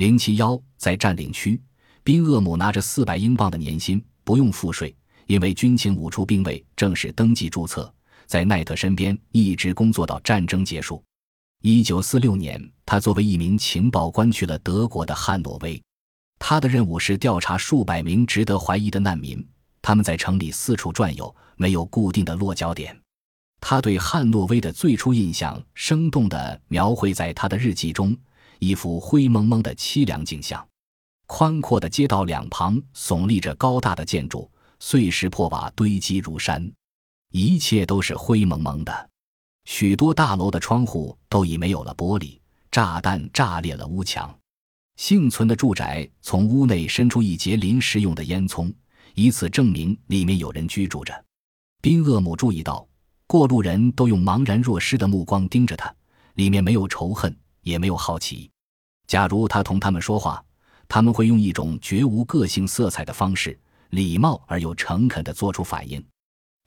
零七幺在占领区，宾厄姆拿着四百英镑的年薪，不用付税，因为军情五处兵卫正式登记注册，在奈特身边一直工作到战争结束。一九四六年，他作为一名情报官去了德国的汉诺威，他的任务是调查数百名值得怀疑的难民，他们在城里四处转悠，没有固定的落脚点。他对汉诺威的最初印象生动地描绘在他的日记中，一幅灰蒙蒙的凄凉景象。宽阔的街道两旁耸立着高大的建筑，碎石破瓦堆积如山，一切都是灰蒙蒙的。许多大楼的窗户都已没有了玻璃，炸弹炸裂了屋墙。幸存的住宅从屋内伸出一截临时用的烟囱，以此证明里面有人居住着。宾厄姆注意到，过路人都用茫然若失的目光盯着他，里面没有仇恨，也没有好奇。假如他同他们说话，他们会用一种绝无个性色彩的方式，礼貌而又诚恳地做出反应。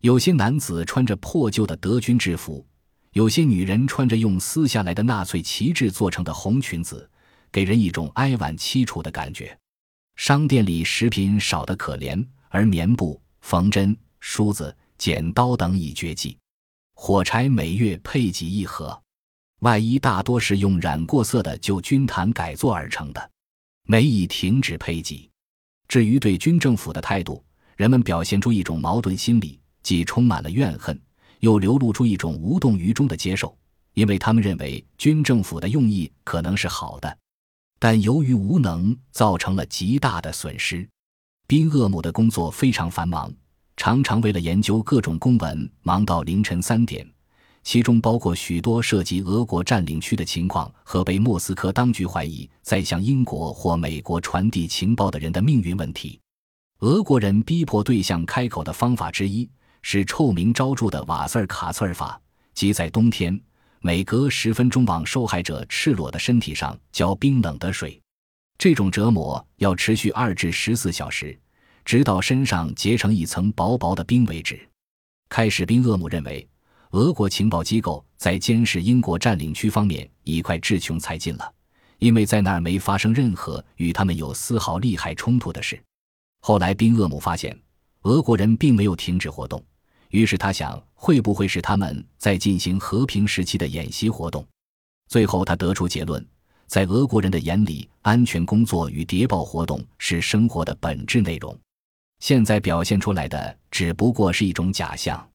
有些男子穿着破旧的德军制服。有些女人穿着用撕下来的纳粹旗帜做成的红裙子，给人一种哀婉凄楚的感觉。商店里食品少得可怜，而棉布、缝针、梳子、剪刀等已绝迹。火柴每月配给一盒，外衣大多是用染过色的旧军毯改做而成的，没已停止配给。至于对军政府的态度，人们表现出一种矛盾心理，既充满了怨恨。又流露出一种无动于衷的接受，因为他们认为军政府的用意可能是好的，但由于无能造成了极大的损失。宾厄姆的工作非常繁忙，常常为了研究各种公文忙到凌晨三点，其中包括许多涉及俄国占领区的情况和被莫斯科当局怀疑在向英国或美国传递情报的人的命运问题。俄国人逼迫对象开口的方法之一。是臭名昭著的瓦瑟尔卡策尔法，即在冬天每隔十分钟往受害者赤裸的身体上浇冰冷的水。这种折磨要持续二至十四小时，直到身上结成一层薄薄的冰为止。开始，宾厄姆认为俄国情报机构在监视英国占领区方面已快志穷才尽了，因为在那儿没发生任何与他们有丝毫利害冲突的事。后来，宾厄姆发现俄国人并没有停止活动。于是他想，会不会是他们在进行和平时期的演习活动？最后他得出结论：在俄国人的眼里，安全工作与谍报活动是生活的本质内容。现在表现出来的只不过是一种假象。